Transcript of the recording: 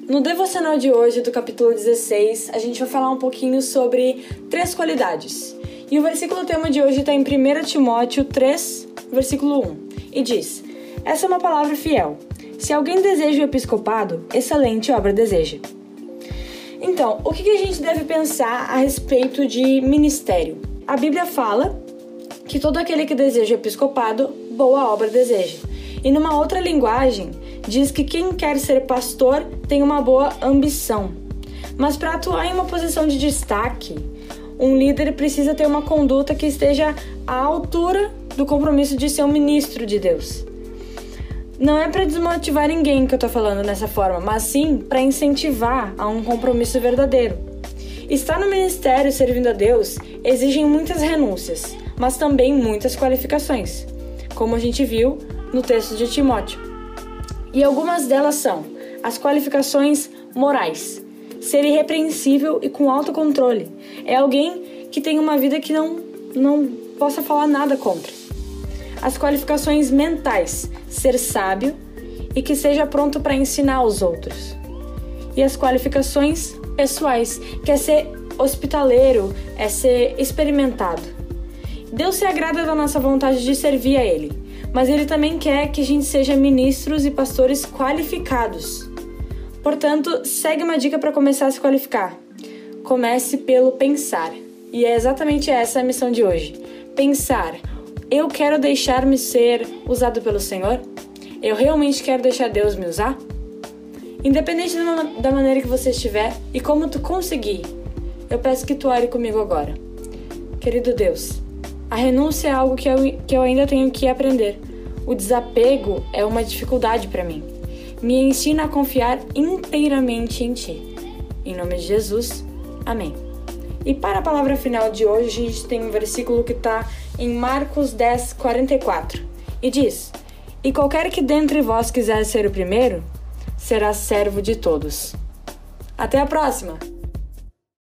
No devocional de hoje, do capítulo 16, a gente vai falar um pouquinho sobre três qualidades. E o versículo tema de hoje está em 1 Timóteo 3, versículo 1, e diz: Essa é uma palavra fiel. Se alguém deseja o episcopado, excelente obra deseja. Então, o que a gente deve pensar a respeito de ministério? A Bíblia fala que todo aquele que deseja o episcopado, boa obra deseja. E numa outra linguagem, diz que quem quer ser pastor tem uma boa ambição. Mas para atuar em uma posição de destaque, um líder precisa ter uma conduta que esteja à altura do compromisso de ser um ministro de Deus. Não é para desmotivar ninguém que eu tô falando dessa forma, mas sim para incentivar a um compromisso verdadeiro. Estar no ministério servindo a Deus exige muitas renúncias, mas também muitas qualificações, como a gente viu no texto de Timóteo. E algumas delas são as qualificações morais. Ser irrepreensível e com autocontrole. É alguém que tem uma vida que não, não possa falar nada contra. As qualificações mentais. Ser sábio e que seja pronto para ensinar aos outros. E as qualificações pessoais, que é ser hospitaleiro, é ser experimentado. Deus se agrada da nossa vontade de servir a Ele mas ele também quer que a gente seja ministros e pastores qualificados. Portanto, segue uma dica para começar a se qualificar. Comece pelo pensar. E é exatamente essa a missão de hoje. Pensar. Eu quero deixar-me ser usado pelo Senhor? Eu realmente quero deixar Deus me usar? Independente da maneira que você estiver e como tu conseguir, eu peço que tu ore comigo agora. Querido Deus, a renúncia é algo que eu, que eu ainda tenho que aprender. O desapego é uma dificuldade para mim. Me ensina a confiar inteiramente em Ti. Em nome de Jesus, amém. E para a palavra final de hoje, a gente tem um versículo que está em Marcos 10, 44. E diz: E qualquer que dentre vós quiser ser o primeiro, será servo de todos. Até a próxima!